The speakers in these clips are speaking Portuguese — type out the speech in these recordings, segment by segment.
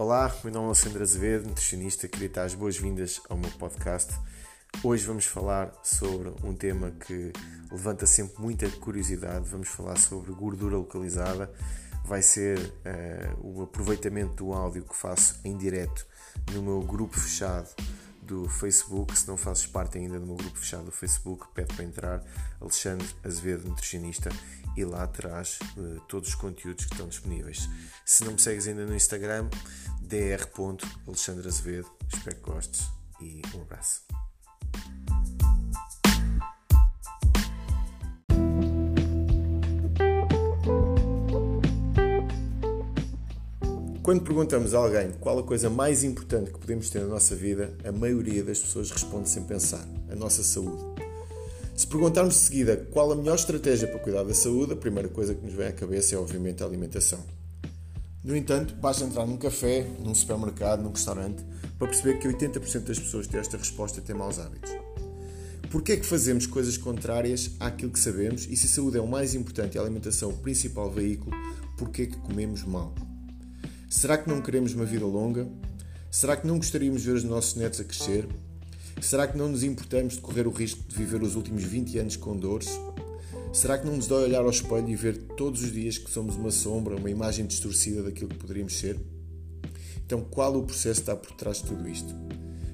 Olá, meu nome é Alexandre Azevedo, nutricionista, queria dar as boas-vindas ao meu podcast. Hoje vamos falar sobre um tema que levanta sempre muita curiosidade. Vamos falar sobre gordura localizada. Vai ser uh, o aproveitamento do áudio que faço em direto no meu grupo fechado do Facebook. Se não fazes parte ainda do meu grupo fechado do Facebook, pede para entrar. Alexandre Azevedo, nutricionista, e lá terás uh, todos os conteúdos que estão disponíveis. Se não me segues ainda no Instagram, dr.alexandreazevedo. Espero que gostes e um abraço. Quando perguntamos a alguém qual a coisa mais importante que podemos ter na nossa vida, a maioria das pessoas responde sem pensar: a nossa saúde. Se perguntarmos de seguida qual a melhor estratégia para cuidar da saúde, a primeira coisa que nos vem à cabeça é obviamente a alimentação. No entanto, basta entrar num café, num supermercado, num restaurante, para perceber que 80% das pessoas que têm esta resposta têm maus hábitos. Porquê é que fazemos coisas contrárias àquilo que sabemos e se a saúde é o mais importante e a alimentação o principal veículo, porquê é que comemos mal? Será que não queremos uma vida longa? Será que não gostaríamos de ver os nossos netos a crescer? Será que não nos importamos de correr o risco de viver os últimos 20 anos com dores? Será que não nos dói olhar ao espelho e ver todos os dias que somos uma sombra, uma imagem distorcida daquilo que poderíamos ser? Então, qual o processo está por trás de tudo isto?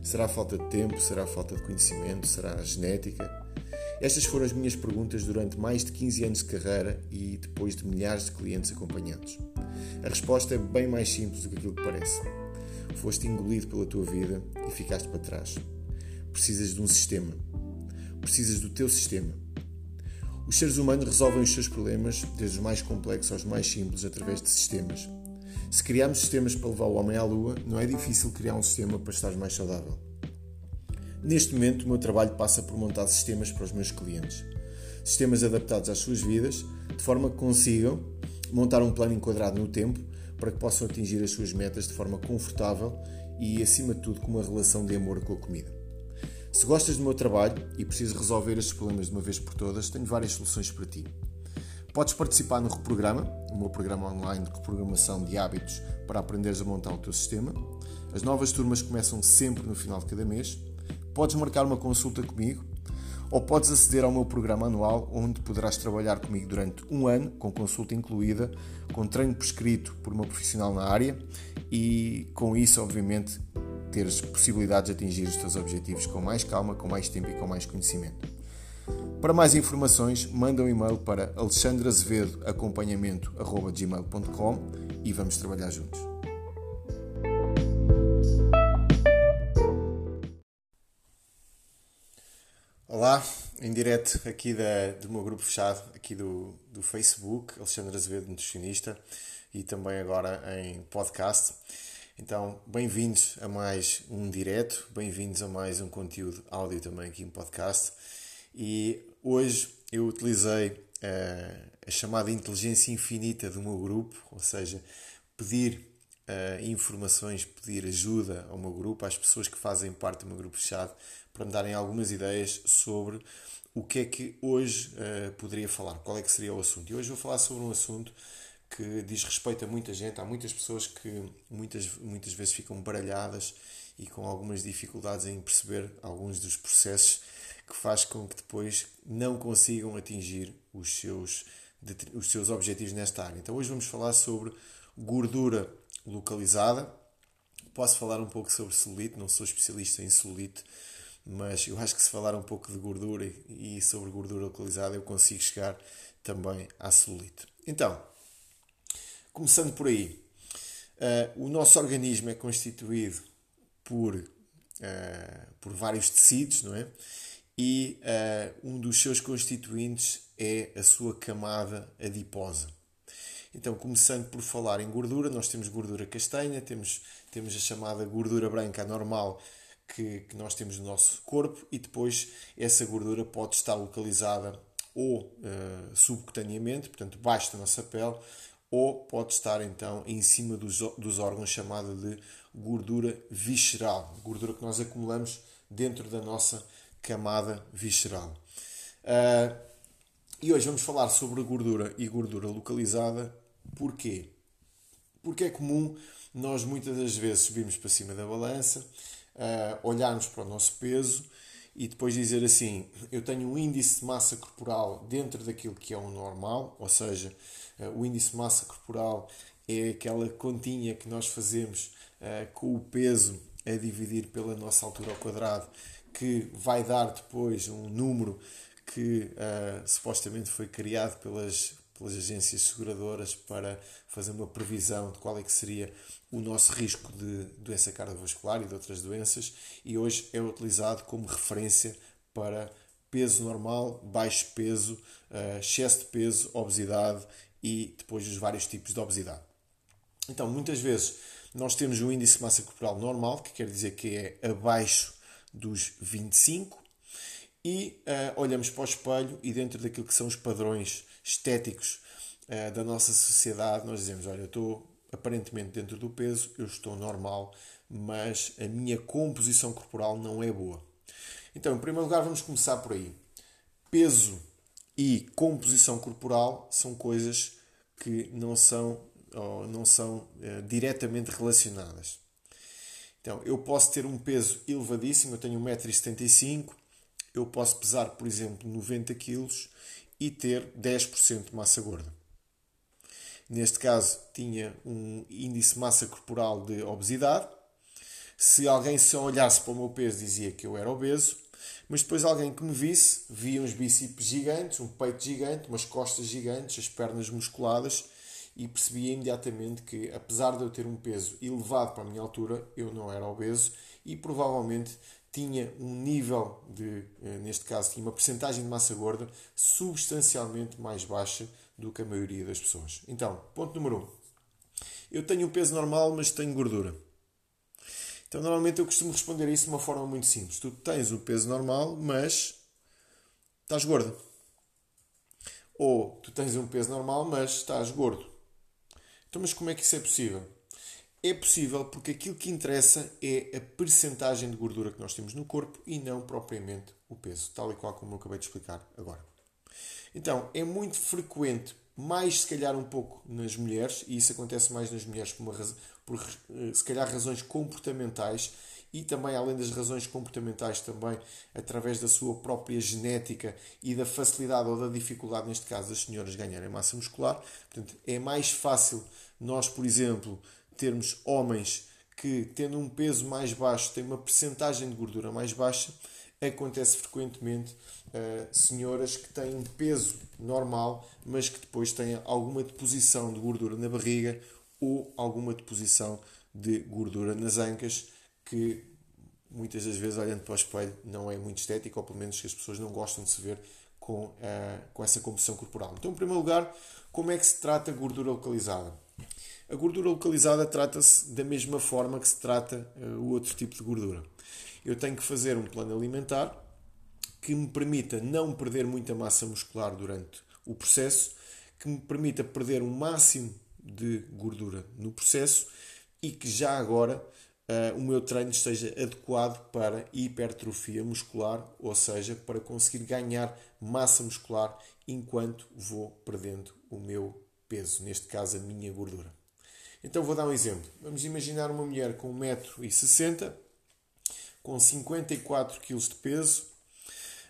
Será falta de tempo? Será falta de conhecimento? Será a genética? Estas foram as minhas perguntas durante mais de 15 anos de carreira e depois de milhares de clientes acompanhados. A resposta é bem mais simples do que aquilo que parece. Foste engolido pela tua vida e ficaste para trás. Precisas de um sistema. Precisas do teu sistema os seres humanos resolvem os seus problemas, desde os mais complexos aos mais simples, através de sistemas. Se criarmos sistemas para levar o homem à lua, não é difícil criar um sistema para estar mais saudável. Neste momento, o meu trabalho passa por montar sistemas para os meus clientes. Sistemas adaptados às suas vidas, de forma que consigam montar um plano enquadrado no tempo para que possam atingir as suas metas de forma confortável e, acima de tudo, com uma relação de amor com a comida. Se gostas do meu trabalho e precisas resolver estes problemas de uma vez por todas, tenho várias soluções para ti. Podes participar no Reprograma, o meu programa online de reprogramação de hábitos para aprenderes a montar o teu sistema. As novas turmas começam sempre no final de cada mês. Podes marcar uma consulta comigo ou podes aceder ao meu programa anual, onde poderás trabalhar comigo durante um ano, com consulta incluída, com treino prescrito por uma profissional na área e com isso, obviamente, teres possibilidades de atingir os teus objetivos com mais calma, com mais tempo e com mais conhecimento. Para mais informações, manda um e-mail para alexandrazevedoacompanhamento.gmail.com e vamos trabalhar juntos. Olá, em direto aqui da, do meu grupo fechado, aqui do, do Facebook, Alexandre Azevedo, nutricionista, e também agora em podcast. Então, bem-vindos a mais um direto, bem-vindos a mais um conteúdo áudio também aqui em podcast. E hoje eu utilizei uh, a chamada inteligência infinita do meu grupo, ou seja, pedir uh, informações, pedir ajuda ao meu grupo, às pessoas que fazem parte do meu grupo fechado, para me darem algumas ideias sobre o que é que hoje uh, poderia falar, qual é que seria o assunto. E hoje vou falar sobre um assunto que diz respeito a muita gente. Há muitas pessoas que muitas, muitas vezes ficam baralhadas e com algumas dificuldades em perceber alguns dos processos que faz com que depois não consigam atingir os seus, os seus objetivos nesta área. Então hoje vamos falar sobre gordura localizada. Posso falar um pouco sobre celulite, não sou especialista em celulite, mas eu acho que se falar um pouco de gordura e sobre gordura localizada eu consigo chegar também à celulite. Então, Começando por aí, uh, o nosso organismo é constituído por, uh, por vários tecidos, não é? E uh, um dos seus constituintes é a sua camada adiposa. Então, começando por falar em gordura, nós temos gordura castanha, temos, temos a chamada gordura branca normal que, que nós temos no nosso corpo e depois essa gordura pode estar localizada ou uh, subcutaneamente, portanto, baixo da nossa pele, ou pode estar então em cima dos, dos órgãos chamada de gordura visceral, gordura que nós acumulamos dentro da nossa camada visceral. Uh, e hoje vamos falar sobre gordura e gordura localizada. Porquê? Porque é comum nós muitas das vezes subirmos para cima da balança, uh, olharmos para o nosso peso e depois dizer assim: eu tenho um índice de massa corporal dentro daquilo que é o normal, ou seja, o índice de massa corporal é aquela continha que nós fazemos uh, com o peso a dividir pela nossa altura ao quadrado, que vai dar depois um número que supostamente foi criado pelas, pelas agências seguradoras para fazer uma previsão de qual é que seria o nosso risco de doença cardiovascular e de outras doenças e hoje é utilizado como referência para peso normal, baixo peso, eh, excesso de peso, obesidade e depois os vários tipos de obesidade. Então, muitas vezes nós temos um índice de massa corporal normal, que quer dizer que é abaixo dos 25, e uh, olhamos para o espelho e dentro daquilo que são os padrões estéticos uh, da nossa sociedade, nós dizemos, olha, eu estou aparentemente dentro do peso, eu estou normal, mas a minha composição corporal não é boa. Então, em primeiro lugar, vamos começar por aí. Peso e composição corporal são coisas que não são, não são uh, diretamente relacionadas. Então, eu posso ter um peso elevadíssimo, eu tenho 1,75m, eu posso pesar, por exemplo, 90 kg e ter 10% de massa gorda. Neste caso, tinha um índice de massa corporal de obesidade. Se alguém só olhasse para o meu peso, dizia que eu era obeso. Mas depois alguém que me visse, via uns bíceps gigantes, um peito gigante, umas costas gigantes, as pernas musculadas e percebia imediatamente que, apesar de eu ter um peso elevado para a minha altura, eu não era obeso e provavelmente tinha um nível de, eh, neste caso, tinha uma percentagem de massa gorda substancialmente mais baixa do que a maioria das pessoas. Então, ponto número 1. Um. Eu tenho o peso normal, mas tenho gordura. Então, normalmente eu costumo responder a isso de uma forma muito simples. Tu tens o peso normal, mas estás gordo. Ou tu tens um peso normal, mas estás gordo. Então, mas como é que isso é possível? É possível porque aquilo que interessa é a percentagem de gordura que nós temos no corpo e não propriamente o peso, tal e qual como eu acabei de explicar agora. Então, é muito frequente, mais se calhar um pouco nas mulheres, e isso acontece mais nas mulheres por, uma, por eh, se calhar razões comportamentais e também além das razões comportamentais também através da sua própria genética e da facilidade ou da dificuldade neste caso das senhoras ganharem massa muscular. Portanto, é mais fácil nós, por exemplo, termos homens que, tendo um peso mais baixo, têm uma percentagem de gordura mais baixa, acontece frequentemente uh, senhoras que têm um peso normal, mas que depois têm alguma deposição de gordura na barriga ou alguma deposição de gordura nas ancas, que muitas das vezes, olhando para o espelho, não é muito estético, ou pelo menos que as pessoas não gostam de se ver com, uh, com essa composição corporal. Então, em primeiro lugar, como é que se trata a gordura localizada? A gordura localizada trata-se da mesma forma que se trata uh, o outro tipo de gordura. Eu tenho que fazer um plano alimentar que me permita não perder muita massa muscular durante o processo, que me permita perder o máximo de gordura no processo e que já agora uh, o meu treino esteja adequado para hipertrofia muscular, ou seja, para conseguir ganhar massa muscular enquanto vou perdendo o meu peso, neste caso a minha gordura. Então vou dar um exemplo. Vamos imaginar uma mulher com 1,60m, com 54 kg de peso.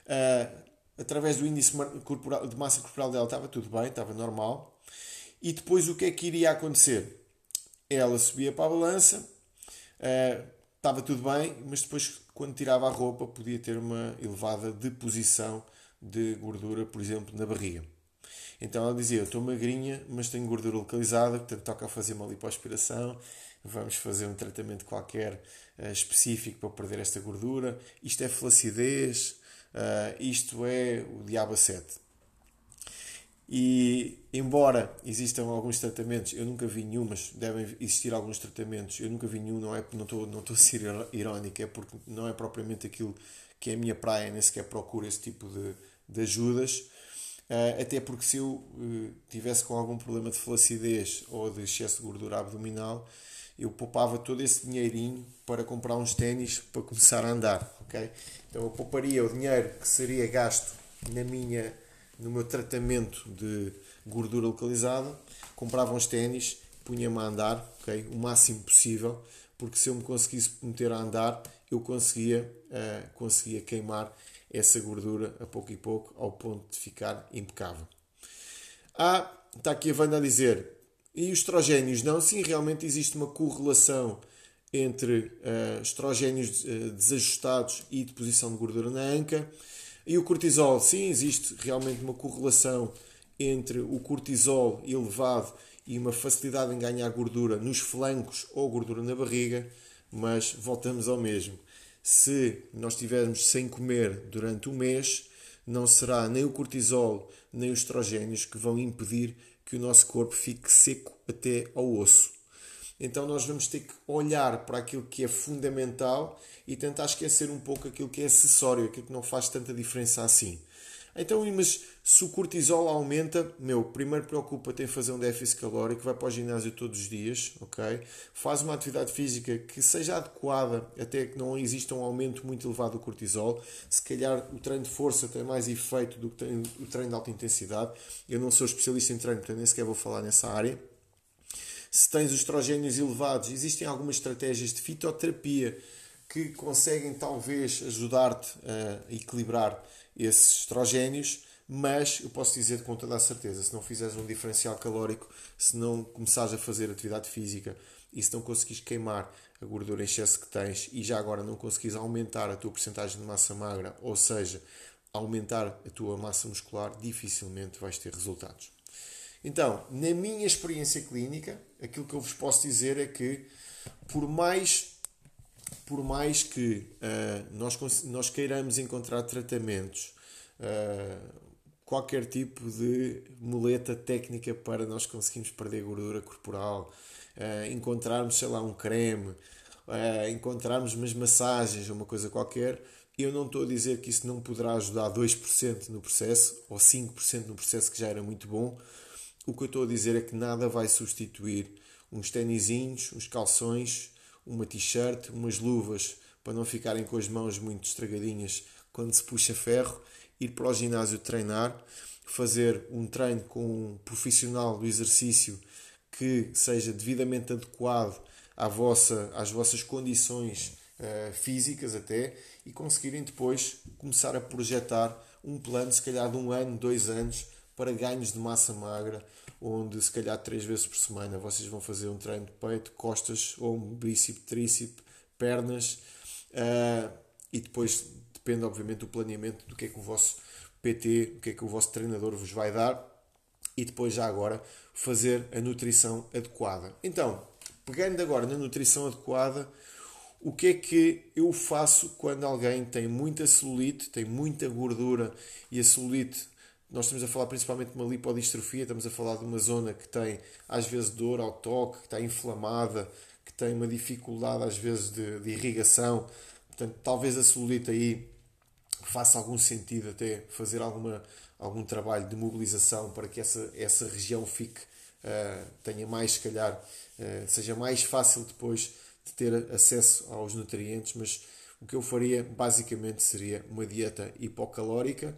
Uh, através do índice de massa corporal dela estava tudo bem, estava normal. E depois o que é que iria acontecer? Ela subia para a balança, uh, estava tudo bem, mas depois, quando tirava a roupa, podia ter uma elevada deposição de gordura, por exemplo, na barriga. Então ela dizia: Eu estou magrinha, mas tenho gordura localizada, portanto toca fazer uma lipoaspiração. Vamos fazer um tratamento qualquer uh, específico para perder esta gordura. Isto é flacidez, uh, isto é o diabo 7. E embora existam alguns tratamentos, eu nunca vi nenhum, mas devem existir alguns tratamentos, eu nunca vi nenhum, não, é, não, estou, não estou a ser irónico, é porque não é propriamente aquilo que é a minha praia, nem sequer procuro esse tipo de, de ajudas. Uh, até porque se eu uh, tivesse com algum problema de flacidez ou de excesso de gordura abdominal, eu poupava todo esse dinheirinho para comprar uns ténis para começar a andar, ok? Então eu pouparia o dinheiro que seria gasto na minha, no meu tratamento de gordura localizada, comprava uns ténis punha-me a andar, ok? O máximo possível, porque se eu me conseguisse meter a andar, eu conseguia, uh, conseguia queimar essa gordura a pouco e pouco, ao ponto de ficar impecável. Ah, está aqui a Wanda a dizer, e os estrogénios? Não, sim, realmente existe uma correlação entre uh, estrogénios uh, desajustados e deposição de gordura na anca. E o cortisol, sim, existe realmente uma correlação entre o cortisol elevado e uma facilidade em ganhar gordura nos flancos ou gordura na barriga, mas voltamos ao mesmo. Se nós estivermos sem comer durante um mês, não será nem o cortisol nem os estrogénios que vão impedir que o nosso corpo fique seco até ao osso. Então nós vamos ter que olhar para aquilo que é fundamental e tentar esquecer um pouco aquilo que é acessório, aquilo que não faz tanta diferença assim. Então, mas se o cortisol aumenta, meu, primeiro preocupa-te em fazer um déficit calórico, vai para o ginásio todos os dias, ok? Faz uma atividade física que seja adequada, até que não exista um aumento muito elevado do cortisol. Se calhar o treino de força tem mais efeito do que o treino de alta intensidade. Eu não sou especialista em treino, portanto nem sequer vou falar nessa área. Se tens os estrogénios elevados, existem algumas estratégias de fitoterapia que conseguem talvez ajudar-te a equilibrar esses estrogénios, mas eu posso dizer com toda a certeza, se não fizeres um diferencial calórico, se não começares a fazer atividade física e se não conseguires queimar a gordura em excesso que tens e já agora não conseguires aumentar a tua porcentagem de massa magra, ou seja, aumentar a tua massa muscular, dificilmente vais ter resultados. Então, na minha experiência clínica, aquilo que eu vos posso dizer é que, por mais por mais que uh, nós, nós queiramos encontrar tratamentos, uh, qualquer tipo de muleta técnica para nós conseguirmos perder gordura corporal, uh, encontrarmos, sei lá, um creme, encontrarmos umas massagens, uma coisa qualquer, eu não estou a dizer que isso não poderá ajudar 2% no processo ou 5% no processo que já era muito bom. O que eu estou a dizer é que nada vai substituir uns tênisinhos, uns calções, uma t-shirt, umas luvas para não ficarem com as mãos muito estragadinhas quando se puxa ferro, ir para o ginásio treinar, fazer um treino com um profissional do exercício que seja devidamente adequado à vossa, às vossas condições uh, físicas até e conseguirem depois começar a projetar um plano, se calhar de um ano, dois anos, para ganhos de massa magra onde se calhar três vezes por semana vocês vão fazer um treino de peito, costas, ombro, bíceps, tríceps, pernas uh, e depois depende obviamente do planeamento do que é que o vosso PT, o que é que o vosso treinador vos vai dar e depois já agora fazer a nutrição adequada. Então, pegando agora na nutrição adequada, o que é que eu faço quando alguém tem muita celulite, tem muita gordura e a celulite nós estamos a falar principalmente de uma lipodistrofia, estamos a falar de uma zona que tem às vezes dor ao toque, que está inflamada, que tem uma dificuldade às vezes de, de irrigação. Portanto, talvez a celulite aí faça algum sentido até fazer alguma, algum trabalho de mobilização para que essa, essa região fique, uh, tenha mais, se calhar, uh, seja mais fácil depois de ter acesso aos nutrientes, mas o que eu faria basicamente seria uma dieta hipocalórica,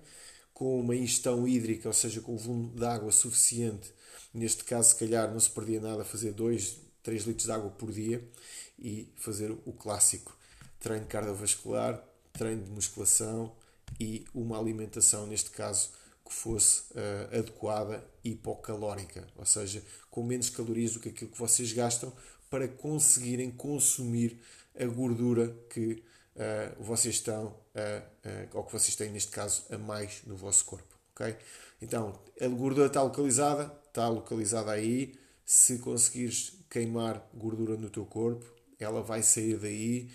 com uma ingestão hídrica, ou seja, com um volume de água suficiente. Neste caso, se calhar, não se perdia nada fazer 2, 3 litros de água por dia e fazer o clássico treino cardiovascular, treino de musculação e uma alimentação, neste caso, que fosse uh, adequada e hipocalórica, ou seja, com menos calorias do que aquilo que vocês gastam para conseguirem consumir a gordura que uh, vocês estão, a, ou que vocês têm neste caso, a mais no vosso corpo. ok? Então, a gordura está localizada, está localizada aí. Se conseguires queimar gordura no teu corpo, ela vai sair daí.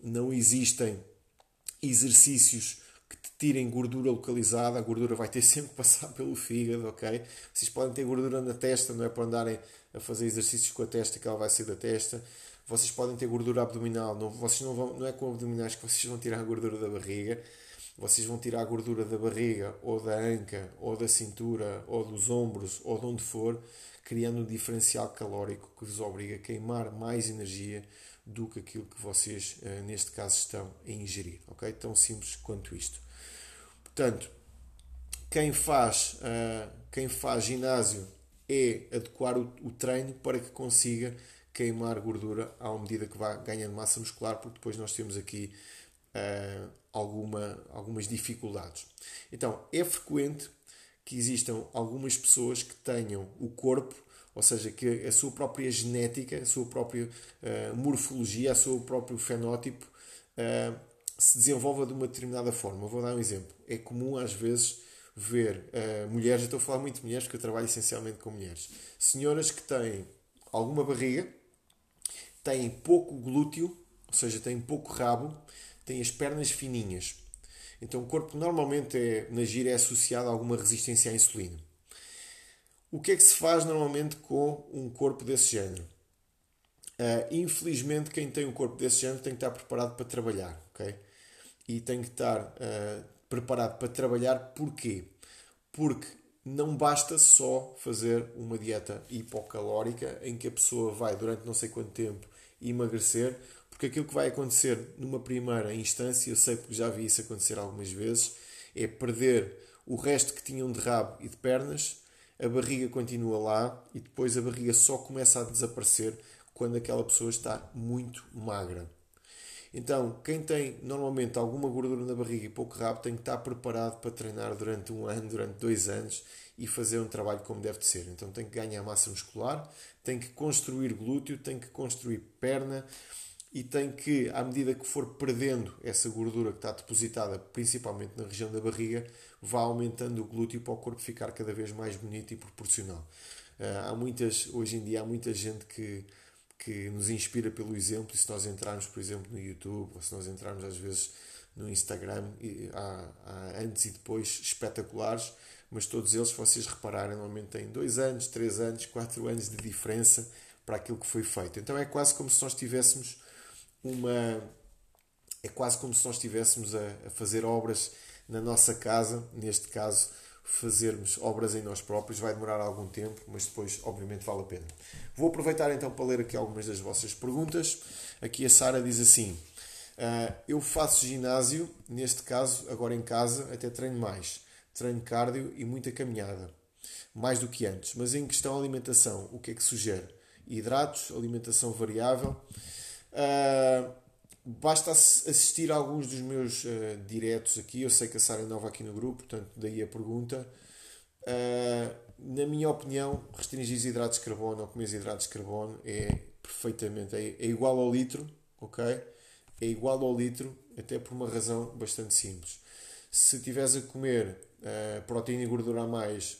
Não existem exercícios que te tirem gordura localizada, a gordura vai ter sempre que passar pelo fígado, ok? Vocês podem ter gordura na testa, não é para andarem a fazer exercícios com a testa que ela vai sair da testa. Vocês podem ter gordura abdominal, não, vocês não, vão, não é com abdominais que vocês vão tirar a gordura da barriga, vocês vão tirar a gordura da barriga, ou da anca, ou da cintura, ou dos ombros, ou de onde for, criando um diferencial calórico que vos obriga a queimar mais energia do que aquilo que vocês, eh, neste caso, estão a ingerir. Ok? Tão simples quanto isto. Portanto, quem faz, eh, quem faz ginásio é adequar o, o treino para que consiga queimar gordura à medida que vá ganhando massa muscular, porque depois nós temos aqui uh, alguma, algumas dificuldades. Então, é frequente que existam algumas pessoas que tenham o corpo, ou seja, que a sua própria genética, a sua própria uh, morfologia, o seu próprio fenótipo uh, se desenvolva de uma determinada forma. vou dar um exemplo. É comum às vezes ver uh, mulheres, estou a falar muito de mulheres porque eu trabalho essencialmente com mulheres, senhoras que têm alguma barriga, têm pouco glúteo, ou seja, têm pouco rabo, têm as pernas fininhas. Então o corpo normalmente é, na gira é associado a alguma resistência à insulina. O que é que se faz normalmente com um corpo desse género? Uh, infelizmente, quem tem um corpo desse género tem que estar preparado para trabalhar, ok? E tem que estar uh, preparado para trabalhar porquê? Porque não basta só fazer uma dieta hipocalórica em que a pessoa vai durante não sei quanto tempo emagrecer, porque aquilo que vai acontecer numa primeira instância, eu sei porque já vi isso acontecer algumas vezes, é perder o resto que tinham de rabo e de pernas, a barriga continua lá e depois a barriga só começa a desaparecer quando aquela pessoa está muito magra. Então, quem tem normalmente alguma gordura na barriga e pouco rabo tem que estar preparado para treinar durante um ano, durante dois anos e fazer um trabalho como deve de ser. Então, tem que ganhar massa muscular, tem que construir glúteo, tem que construir perna e tem que, à medida que for perdendo essa gordura que está depositada principalmente na região da barriga, vá aumentando o glúteo para o corpo ficar cada vez mais bonito e proporcional. Uh, há muitas, hoje em dia, há muita gente que que nos inspira pelo exemplo. E se nós entrarmos, por exemplo, no YouTube, ou se nós entrarmos às vezes no Instagram, há, há antes e depois espetaculares, mas todos eles, se vocês repararem, normalmente têm dois anos, três anos, quatro anos de diferença para aquilo que foi feito. Então é quase como se nós tivéssemos uma. É quase como se nós estivéssemos a, a fazer obras na nossa casa, neste caso, fazermos obras em nós próprios vai demorar algum tempo, mas depois, obviamente, vale a pena. Vou aproveitar então para ler aqui algumas das vossas perguntas. Aqui a Sara diz assim: uh, Eu faço ginásio, neste caso, agora em casa, até treino mais. Treino cardio e muita caminhada, mais do que antes. Mas em questão alimentação, o que é que sugere? Hidratos, alimentação variável. Uh, Basta assistir a alguns dos meus uh, diretos aqui. Eu sei que a Sara é nova aqui no grupo, portanto, daí a pergunta. Uh, na minha opinião, restringir hidratos de carbono ou comer hidratos de carbono é perfeitamente, é, é, igual ao litro, ok? É igual ao litro, até por uma razão bastante simples. Se tiveres a comer uh, proteína e gordura a mais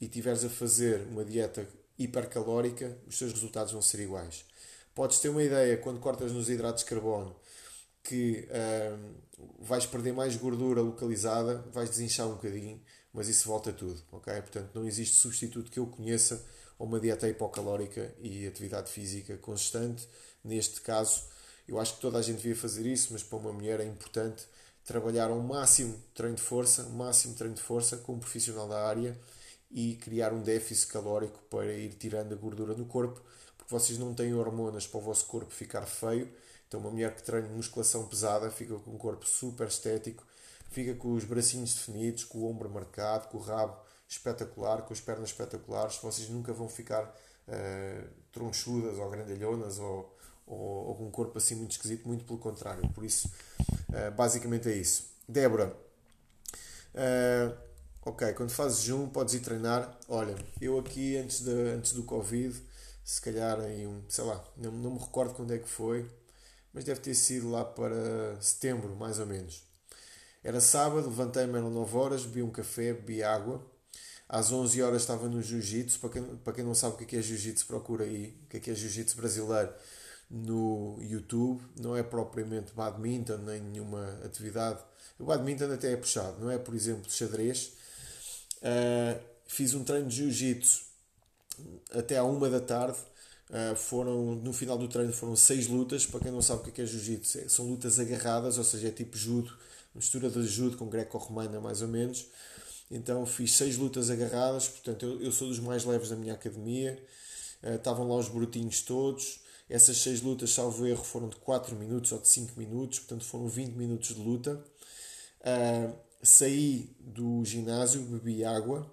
e tiveres a fazer uma dieta hipercalórica, os teus resultados vão ser iguais. Podes ter uma ideia quando cortas nos hidratos de carbono que vais perder mais gordura localizada, vais desinchar um bocadinho, mas isso volta tudo, ok? Portanto, não existe substituto que eu conheça a uma dieta hipocalórica e atividade física consistente. Neste caso, eu acho que toda a gente devia fazer isso, mas para uma mulher é importante trabalhar ao máximo treino de força, máximo treino de força com um profissional da área e criar um déficit calórico para ir tirando a gordura no corpo, porque vocês não têm hormonas para o vosso corpo ficar feio então, uma mulher que treina musculação pesada fica com um corpo super estético, fica com os bracinhos definidos, com o ombro marcado, com o rabo espetacular, com as pernas espetaculares. Vocês nunca vão ficar uh, tronchudas ou grandalhonas ou, ou, ou, com um corpo assim muito esquisito, muito pelo contrário. Por isso, uh, basicamente é isso. Débora, uh, ok, quando fazes jejum podes ir treinar. Olha, eu aqui antes, de, antes do Covid, se calhar em um, sei lá, não, não me recordo quando é que foi mas deve ter sido lá para setembro, mais ou menos. Era sábado, levantei-me às 9 horas, bebi um café, bebi água. Às 11 horas estava no jiu-jitsu. Para quem, para quem não sabe o que é, é jiu-jitsu, procura aí o que é, que é jiu-jitsu brasileiro no YouTube. Não é propriamente badminton nem nenhuma atividade. O badminton até é puxado, não é, por exemplo, xadrez. Uh, fiz um treino de jiu-jitsu até à uma da tarde Uh, foram, no final do treino foram seis lutas. Para quem não sabe o que é, é jiu-jitsu, é, são lutas agarradas, ou seja, é tipo judo, mistura de judo com greco-romana, mais ou menos. Então fiz seis lutas agarradas, portanto eu, eu sou dos mais leves da minha academia. Uh, estavam lá os brutinhos todos. Essas seis lutas, salvo erro, foram de 4 minutos ou de 5 minutos, portanto foram 20 minutos de luta. Uh, saí do ginásio, bebi água,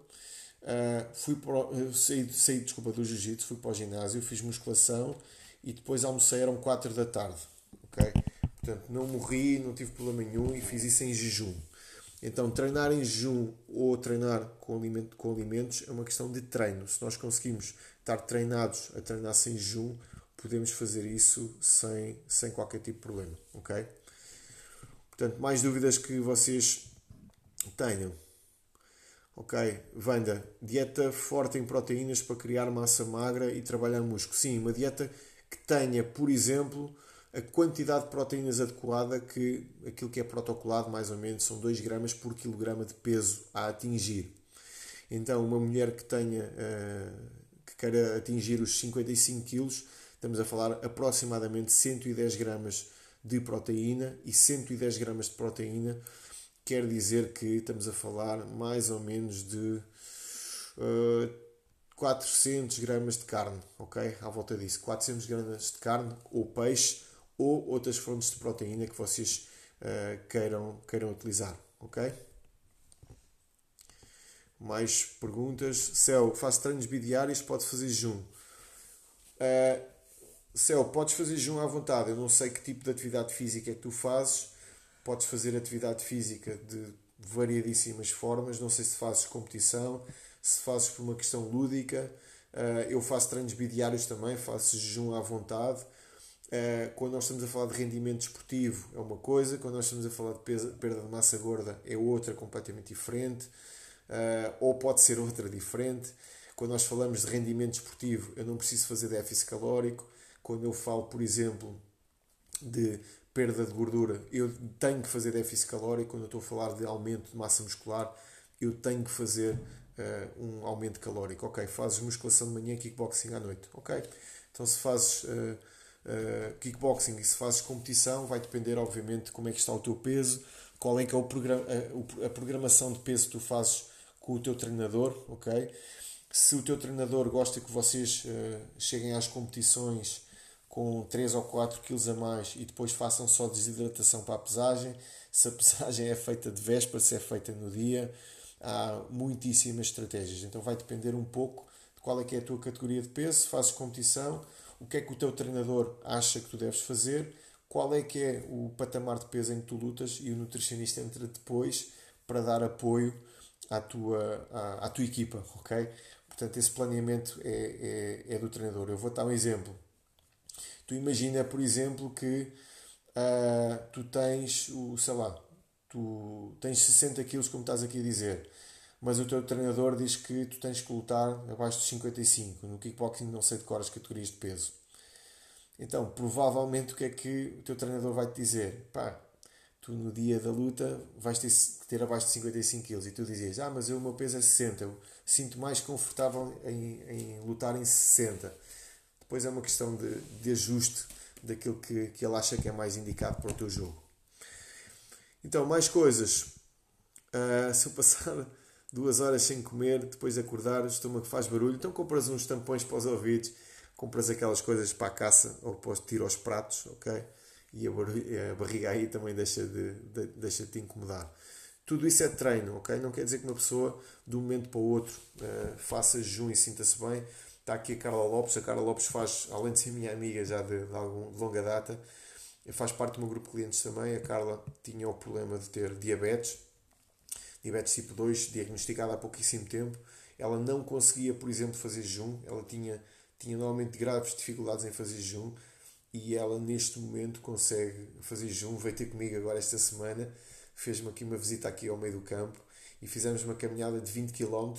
Uh, fui para, saí, saí desculpa, do jiu-jitsu, fui para o ginásio, fiz musculação e depois almocei, eram 4 da tarde. ok Portanto, não morri, não tive problema nenhum e fiz isso em jejum. Então, treinar em jejum ou treinar com, alimento, com alimentos é uma questão de treino. Se nós conseguimos estar treinados a treinar sem jejum, podemos fazer isso sem, sem qualquer tipo de problema, ok? Portanto, mais dúvidas que vocês tenham. Ok, Vanda, dieta forte em proteínas para criar massa magra e trabalhar músculo. Sim, uma dieta que tenha, por exemplo, a quantidade de proteínas adequada que aquilo que é protocolado mais ou menos são 2 gramas por quilograma de peso a atingir. Então, uma mulher que tenha uh, que queira atingir os 55 quilos, estamos a falar aproximadamente 110 gramas de proteína e 110 gramas de proteína quer dizer que estamos a falar mais ou menos de uh, 400 gramas de carne, ok? À volta disso, 400 gramas de carne ou peixe ou outras fontes de proteína que vocês uh, queiram, queiram utilizar, ok? Mais perguntas? Céu, faço treinos bidiários, pode fazer jejum. Uh, Céu, podes fazer jejum à vontade. Eu não sei que tipo de atividade física é que tu fazes. Podes fazer atividade física de variadíssimas formas. Não sei se fazes competição, se fazes por uma questão lúdica. Uh, eu faço treinos bidiários também, faço jejum à vontade. Uh, quando nós estamos a falar de rendimento esportivo é uma coisa, quando nós estamos a falar de perda de massa gorda é outra completamente diferente, uh, ou pode ser outra diferente. Quando nós falamos de rendimento esportivo, eu não preciso fazer déficit calórico. Quando eu falo, por exemplo, de perda de gordura, eu tenho que fazer déficit calórico. Quando eu estou a falar de aumento de massa muscular, eu tenho que fazer uh, um aumento calórico. Ok, fazes musculação de manhã e kickboxing à noite. Ok, então se fazes uh, kickboxing e se fazes competição, vai depender, obviamente, de como é que está o teu peso, qual é que é o programa, a, a programação de peso que tu fazes com o teu treinador, ok? Se o teu treinador gosta que vocês uh, cheguem às competições com 3 ou 4 quilos a mais e depois façam só desidratação para a pesagem, se a pesagem é feita de véspera, se é feita no dia, há muitíssimas estratégias. Então vai depender um pouco de qual é que é a tua categoria de peso, se fazes competição, o que é que o teu treinador acha que tu deves fazer, qual é que é o patamar de peso em que tu lutas e o nutricionista entra depois para dar apoio à tua, à, à tua equipa, ok? Portanto, esse planeamento é, é, é do treinador. Eu vou dar um exemplo. Tu imagina, por exemplo, que uh, tu tens, o, sei lá, tu tens 60 quilos, como estás aqui a dizer, mas o teu treinador diz que tu tens que lutar abaixo de 55. No kickboxing não sei de qual as categorias de peso. Então, provavelmente o que é que o teu treinador vai te dizer? Pá, tu no dia da luta vais ter que ter abaixo de 55 kg e tu dizes, ah, mas o meu peso é 60, eu sinto mais confortável em, em lutar em 60. Depois é uma questão de, de ajuste daquilo que, que ele acha que é mais indicado para o teu jogo. Então, mais coisas. Uh, se eu passar duas horas sem comer, depois de acordar, o estômago faz barulho, então compras uns tampões para os ouvidos, compras aquelas coisas para a caça ou para tirar aos pratos, ok? E a, barriga, a barriga aí também deixa de, de, deixa de te incomodar. Tudo isso é treino, ok? Não quer dizer que uma pessoa, de um momento para o outro, uh, faça jejum e sinta-se bem. Está aqui a Carla Lopes. A Carla Lopes faz, além de ser minha amiga já de, de, algum, de longa data, faz parte do meu grupo de clientes também. A Carla tinha o problema de ter diabetes diabetes tipo 2, diagnosticada há pouquíssimo tempo. Ela não conseguia, por exemplo, fazer jejum, ela tinha, tinha normalmente graves dificuldades em fazer jejum. E ela neste momento consegue fazer jejum. Veio ter comigo agora esta semana, fez-me aqui uma visita aqui ao meio do campo. E fizemos uma caminhada de 20 km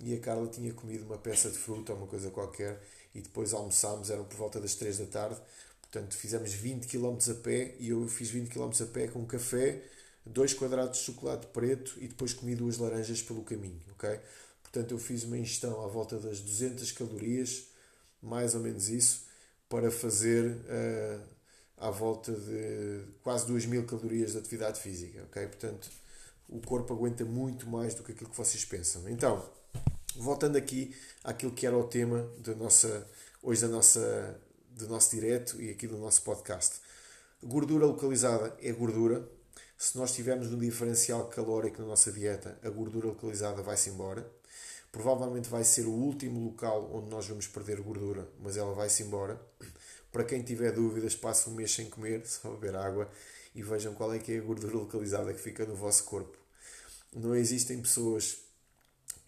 e a Carla tinha comido uma peça de fruta ou uma coisa qualquer. E depois almoçámos, eram por volta das 3 da tarde. Portanto, fizemos 20 km a pé. E eu fiz 20 km a pé com café, dois quadrados de chocolate preto e depois comi duas laranjas pelo caminho, ok? Portanto, eu fiz uma ingestão à volta das 200 calorias, mais ou menos isso, para fazer uh, à volta de quase 2000 calorias de atividade física, ok? Portanto, o corpo aguenta muito mais do que aquilo que vocês pensam. Então, voltando aqui àquilo que era o tema da nossa, hoje da nossa, do nosso direto e aqui do nosso podcast. Gordura localizada é gordura, se nós tivermos um diferencial calórico na nossa dieta, a gordura localizada vai-se embora. Provavelmente vai ser o último local onde nós vamos perder gordura, mas ela vai-se embora. Para quem tiver dúvidas, passe um mês sem comer, só beber água e vejam qual é que é a gordura localizada que fica no vosso corpo. Não existem pessoas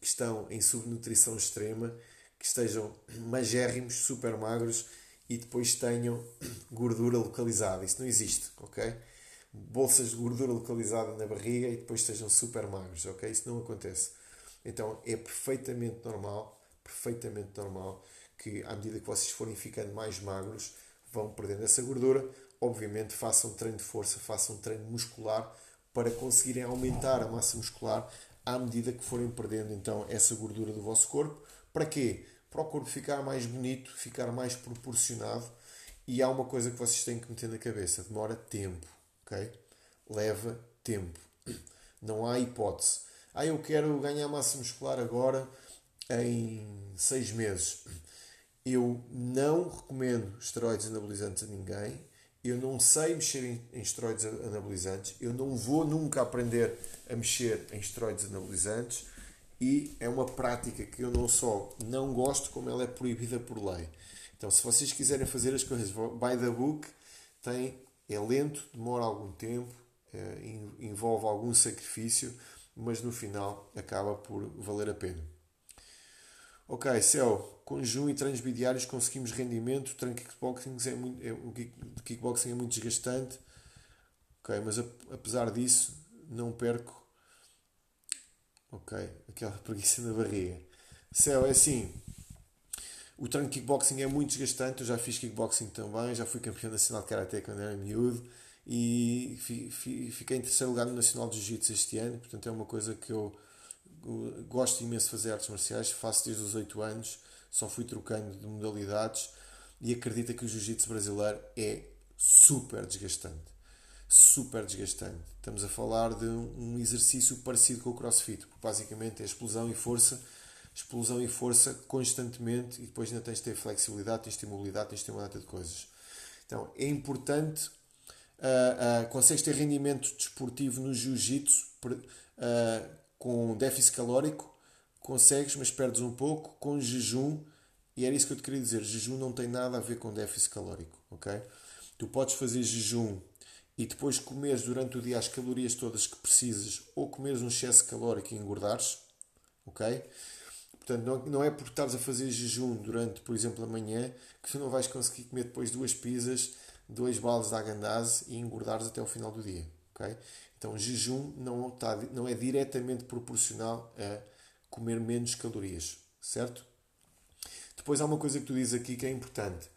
que estão em subnutrição extrema, que estejam magérrimos, super magros e depois tenham gordura localizada. Isso não existe, ok? Bolsas de gordura localizada na barriga e depois estejam super magros, ok? Isso não acontece. Então é perfeitamente normal, perfeitamente normal que à medida que vocês forem ficando mais magros, vão perdendo essa gordura. Obviamente façam treino de força, façam treino muscular para conseguirem aumentar a massa muscular à medida que forem perdendo então essa gordura do vosso corpo. Para quê? Para o corpo ficar mais bonito, ficar mais proporcionado. E há uma coisa que vocês têm que meter na cabeça: demora tempo, Leva tempo. Não há hipótese. Ah, eu quero ganhar massa muscular agora em seis meses. Eu não recomendo esteroides anabolizantes a ninguém. Eu não sei mexer em, em esteroides anabolizantes. Eu não vou nunca aprender a mexer em esteroides anabolizantes. E é uma prática que eu não só não gosto, como ela é proibida por lei. Então, se vocês quiserem fazer as coisas by the book, tem, é lento, demora algum tempo, é, envolve algum sacrifício, mas no final acaba por valer a pena. Ok, Céu, jejum e treinos bidiários conseguimos rendimento, o kickboxing é muito, é, o kickboxing é muito desgastante. Ok, mas apesar disso, não perco. Ok, aquela preguiça na barriga. Céu, é assim. O treino de kickboxing é muito desgastante. Eu já fiz kickboxing também, já fui campeão nacional de karatê quando era miúdo e fiquei em terceiro lugar no Nacional de Jiu-Jitsu este ano, portanto é uma coisa que eu gosto imenso de fazer artes marciais, faço desde os 8 anos, só fui trocando de modalidades e acredita que o Jiu-Jitsu brasileiro é super desgastante. Super desgastante. Estamos a falar de um exercício parecido com o CrossFit, porque basicamente é explosão e força, explosão e força constantemente e depois ainda tens de ter flexibilidade, tens de ter mobilidade, tens de ter uma data de coisas. Então é importante uh, uh, consegues ter rendimento desportivo no jiu-jitsu uh, com déficit calórico, consegues, mas perdes um pouco, com jejum, e era isso que eu te queria dizer, jejum não tem nada a ver com déficit calórico, ok? Tu podes fazer jejum e depois comeres durante o dia as calorias todas que precisas, ou comeres um excesso calórico e engordares, ok? Portanto, não, não é porque estás a fazer jejum durante, por exemplo, a manhã, que tu não vais conseguir comer depois duas pizzas dois baldes de agandase e engordares até o final do dia. Okay? Então, jejum não, está, não é diretamente proporcional a comer menos calorias, certo? Depois há uma coisa que tu dizes aqui que é importante.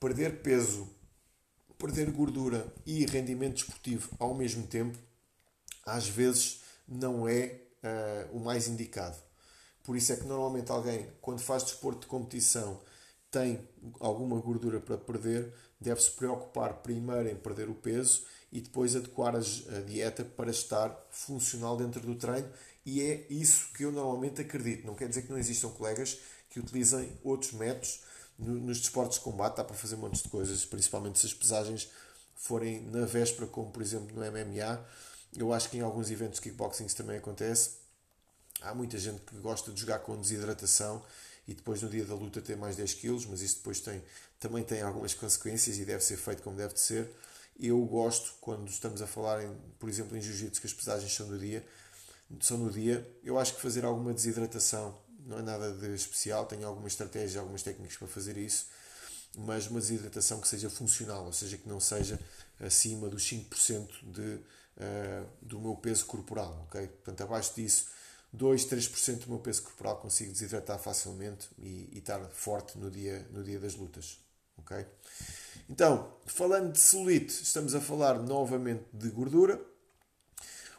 Perder peso, perder gordura e rendimento desportivo ao mesmo tempo, às vezes não é uh, o mais indicado. Por isso é que normalmente alguém, quando faz desporto de competição, tem alguma gordura para perder, deve-se preocupar primeiro em perder o peso e depois adequar a dieta para estar funcional dentro do treino. E é isso que eu normalmente acredito. Não quer dizer que não existam colegas que utilizem outros métodos. Nos desportos de combate dá para fazer um monte de coisas, principalmente se as pesagens forem na véspera, como por exemplo no MMA. Eu acho que em alguns eventos de kickboxing isso também acontece. Há muita gente que gosta de jogar com desidratação e depois no dia da luta ter mais 10 kg, mas isso depois tem, também tem algumas consequências e deve ser feito como deve de ser. Eu gosto, quando estamos a falar, em, por exemplo, em jiu-jitsu, que as pesagens são no dia, são no dia, eu acho que fazer alguma desidratação não é nada de especial, tenho algumas estratégias, algumas técnicas para fazer isso, mas uma desidratação que seja funcional, ou seja, que não seja acima dos 5% de, uh, do meu peso corporal, ok? Portanto, abaixo disso 2, 3% do meu peso corporal consigo desidratar facilmente e, e, estar forte no dia, no dia das lutas. ok? Então, falando de celulite, estamos a falar novamente de gordura.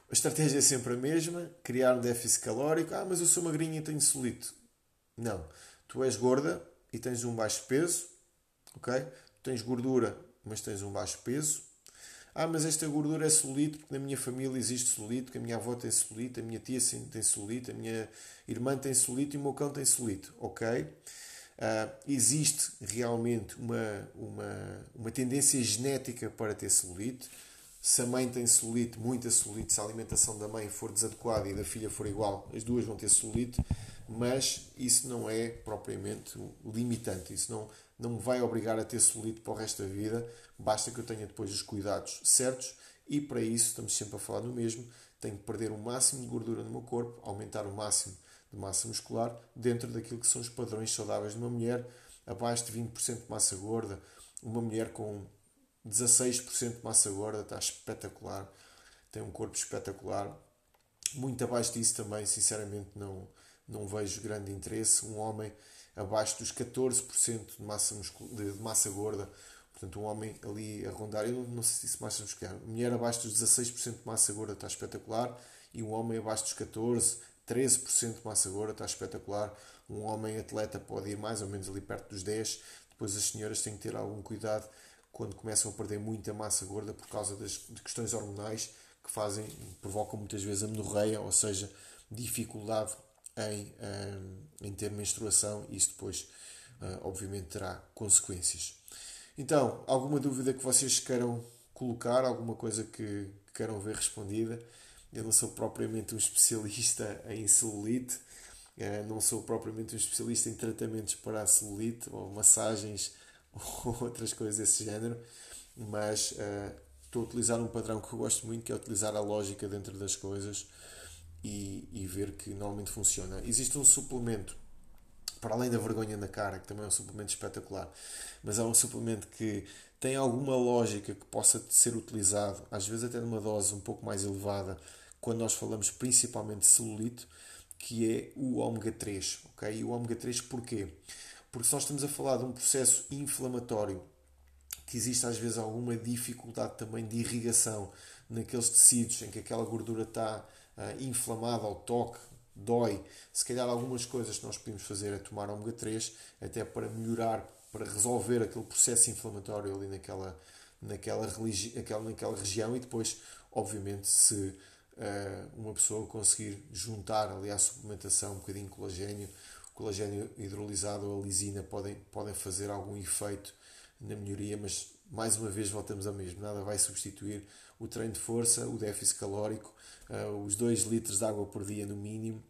A estratégia é sempre a mesma: criar um déficit calórico. Ah, mas eu sou magrinha e tenho celulite. Não. Tu és gorda e tens um baixo peso. ok? tens gordura, mas tens um baixo peso. Ah, mas esta gordura é celulite, porque na minha família existe celulite, porque a minha avó tem celulite, a minha tia tem celulite, a minha irmã tem celulite e o meu cão tem celulite. Ok? Uh, existe realmente uma, uma, uma tendência genética para ter celulite. Se a mãe tem celulite, muita celulite, se a alimentação da mãe for desadequada e da filha for igual, as duas vão ter celulite. mas isso não é propriamente limitante, isso não, não me vai obrigar a ter celulite para o resto da vida, basta que eu tenha depois os cuidados certos e para isso estamos sempre a falar do mesmo, tenho que perder o máximo de gordura no meu corpo, aumentar o máximo de massa muscular dentro daquilo que são os padrões saudáveis de uma mulher, abaixo de 20% de massa gorda, uma mulher com 16% de massa gorda está espetacular, tem um corpo espetacular. Muito abaixo disso também, sinceramente, não, não vejo grande interesse. Um homem abaixo dos 14% de massa, de massa gorda, portanto, um homem ali a rondar, eu não sei se disse massa muscular, mulher abaixo dos 16% de massa gorda está espetacular, e um homem abaixo dos 14%, 13% de massa gorda está espetacular. Um homem atleta pode ir mais ou menos ali perto dos 10%. Depois as senhoras têm que ter algum cuidado quando começam a perder muita massa gorda por causa das, de questões hormonais que fazem, provocam muitas vezes a menorreia, ou seja, dificuldade em, eh, em ter menstruação e isso depois, eh, obviamente, terá consequências. Então, alguma dúvida que vocês queiram colocar, alguma coisa que queiram ver respondida? Eu não sou propriamente um especialista em celulite, eh, não sou propriamente um especialista em tratamentos para a celulite ou massagens ou outras coisas desse género, mas estou a utilizar um padrão que eu gosto muito, que é utilizar a lógica dentro das coisas e, e ver que normalmente funciona. Existe um suplemento, para além da vergonha na cara, que também é um suplemento espetacular, mas é um suplemento que tem alguma lógica que possa ser utilizado, às vezes até numa dose um pouco mais elevada, quando nós falamos principalmente de celulite, que é o ômega 3. Okay? E o ômega 3 porquê? Porque se nós estamos a falar de um processo inflamatório, que existe às vezes alguma dificuldade também de irrigação naqueles tecidos em que aquela gordura está uh, inflamada ao toque, dói. Se calhar algumas coisas que nós podemos fazer é tomar ômega 3 até para melhorar, para resolver aquele processo inflamatório ali naquela, naquela, naquela, naquela região e depois, obviamente, se uh, uma pessoa conseguir juntar ali à suplementação um bocadinho de colagênio, colagênio hidrolisado ou a lisina podem, podem fazer algum efeito na melhoria, mas mais uma vez voltamos ao mesmo. Nada vai substituir o treino de força, o déficit calórico, uh, os 2 litros de água por dia no mínimo,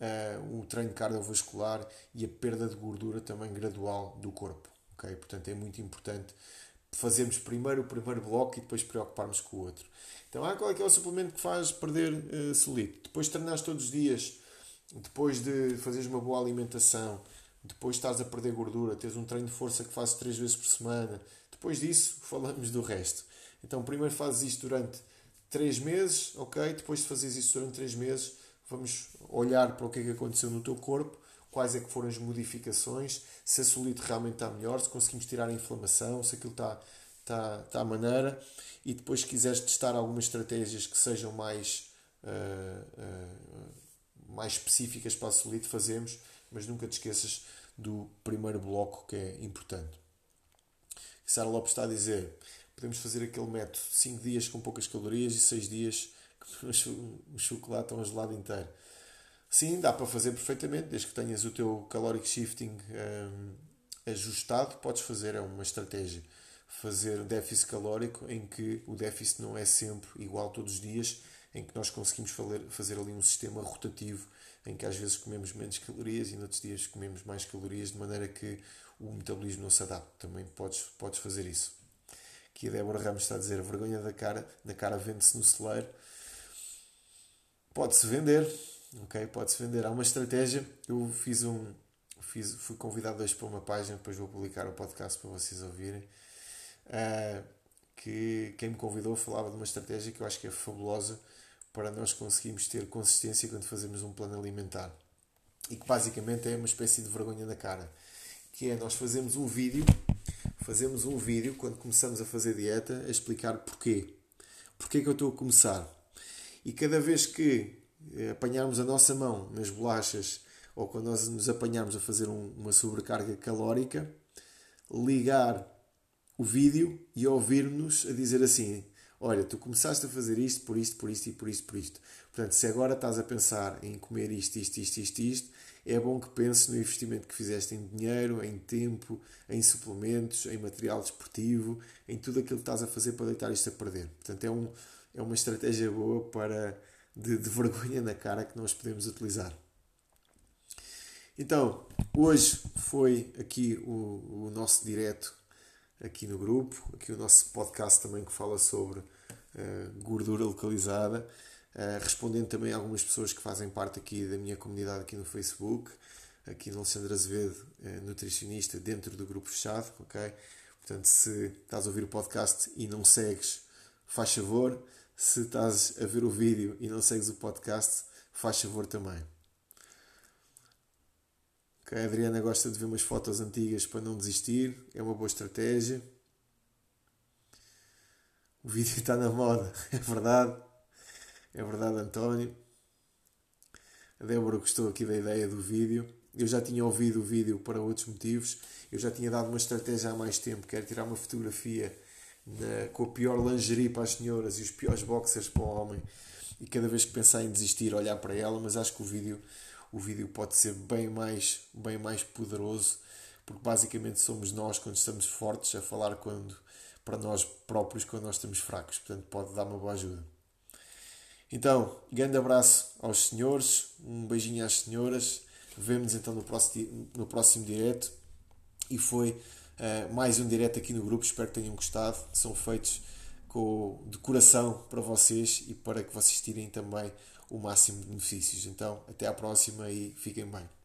uh, o treino cardiovascular e a perda de gordura também gradual do corpo. Okay? Portanto, é muito importante fazermos primeiro o primeiro bloco e depois preocuparmos com o outro. Então, ah, qual é que é o suplemento que faz perder uh, solito? Depois de treinar todos os dias depois de fazeres uma boa alimentação, depois de estás a perder gordura, tens um treino de força que fazes três vezes por semana, depois disso falamos do resto. Então primeiro fazes isto durante três meses, ok? Depois de fazeres isto durante três meses, vamos olhar para o que é que aconteceu no teu corpo, quais é que foram as modificações, se a solite realmente está melhor, se conseguimos tirar a inflamação, se aquilo está, está, está à maneira, e depois se quiseres testar algumas estratégias que sejam mais uh, uh, mais específicas para a solite fazemos, mas nunca te esqueças do primeiro bloco que é importante. Sara Lopes está a dizer: podemos fazer aquele método 5 dias com poucas calorias e 6 dias com o chocolate ou um gelado inteiro. Sim, dá para fazer perfeitamente, desde que tenhas o teu caloric shifting um, ajustado, podes fazer, é uma estratégia. Fazer déficit calórico em que o déficit não é sempre igual todos os dias em que nós conseguimos fazer ali um sistema rotativo em que às vezes comemos menos calorias e noutros dias comemos mais calorias de maneira que o metabolismo não se adapte. Também podes, podes fazer isso. Aqui a Débora Ramos está a dizer vergonha da cara, da cara vende-se no celeiro. Pode-se vender, ok? Pode-se vender. Há uma estratégia. Eu fiz um, fiz, fui convidado hoje para uma página, depois vou publicar o podcast para vocês ouvirem. Uh, que quem me convidou falava de uma estratégia que eu acho que é fabulosa para nós conseguirmos ter consistência quando fazemos um plano alimentar. E que basicamente é uma espécie de vergonha na cara. Que é nós fazemos um vídeo, fazemos um vídeo quando começamos a fazer dieta a explicar porquê. Porquê que eu estou a começar. E cada vez que eh, apanharmos a nossa mão nas bolachas ou quando nós nos apanharmos a fazer um, uma sobrecarga calórica, ligar o vídeo e ouvir-nos a dizer assim: olha, tu começaste a fazer isto por isto, por isto e por isto, por isto. Portanto, se agora estás a pensar em comer isto, isto, isto, isto, isto, é bom que penses no investimento que fizeste em dinheiro, em tempo, em suplementos, em material desportivo, em tudo aquilo que estás a fazer para deitar isto a perder. Portanto, é, um, é uma estratégia boa para de, de vergonha na cara que nós podemos utilizar. Então, hoje foi aqui o, o nosso direto aqui no grupo, aqui o nosso podcast também que fala sobre uh, gordura localizada, uh, respondendo também a algumas pessoas que fazem parte aqui da minha comunidade aqui no Facebook, aqui no Alexandre Azevedo, uh, nutricionista, dentro do grupo fechado, ok? Portanto, se estás a ouvir o podcast e não segues, faz favor. Se estás a ver o vídeo e não segues o podcast, faz favor também. Okay, a Adriana gosta de ver umas fotos antigas para não desistir, é uma boa estratégia. O vídeo está na moda, é verdade. É verdade, António. A Débora gostou aqui da ideia do vídeo. Eu já tinha ouvido o vídeo para outros motivos. Eu já tinha dado uma estratégia há mais tempo. Quero tirar uma fotografia na, com a pior lingerie para as senhoras e os piores boxers para o homem. E cada vez que pensar em desistir, olhar para ela. Mas acho que o vídeo, o vídeo pode ser bem mais, bem mais poderoso. Porque basicamente somos nós quando estamos fortes a falar quando, para nós próprios quando nós estamos fracos. Portanto, pode dar uma boa ajuda. Então, grande abraço aos senhores, um beijinho às senhoras. Vemo-nos então no próximo, no próximo direto. E foi uh, mais um direto aqui no grupo. Espero que tenham gostado. São feitos com, de coração para vocês e para que vocês tirem também o máximo de benefícios. Então, até à próxima e fiquem bem.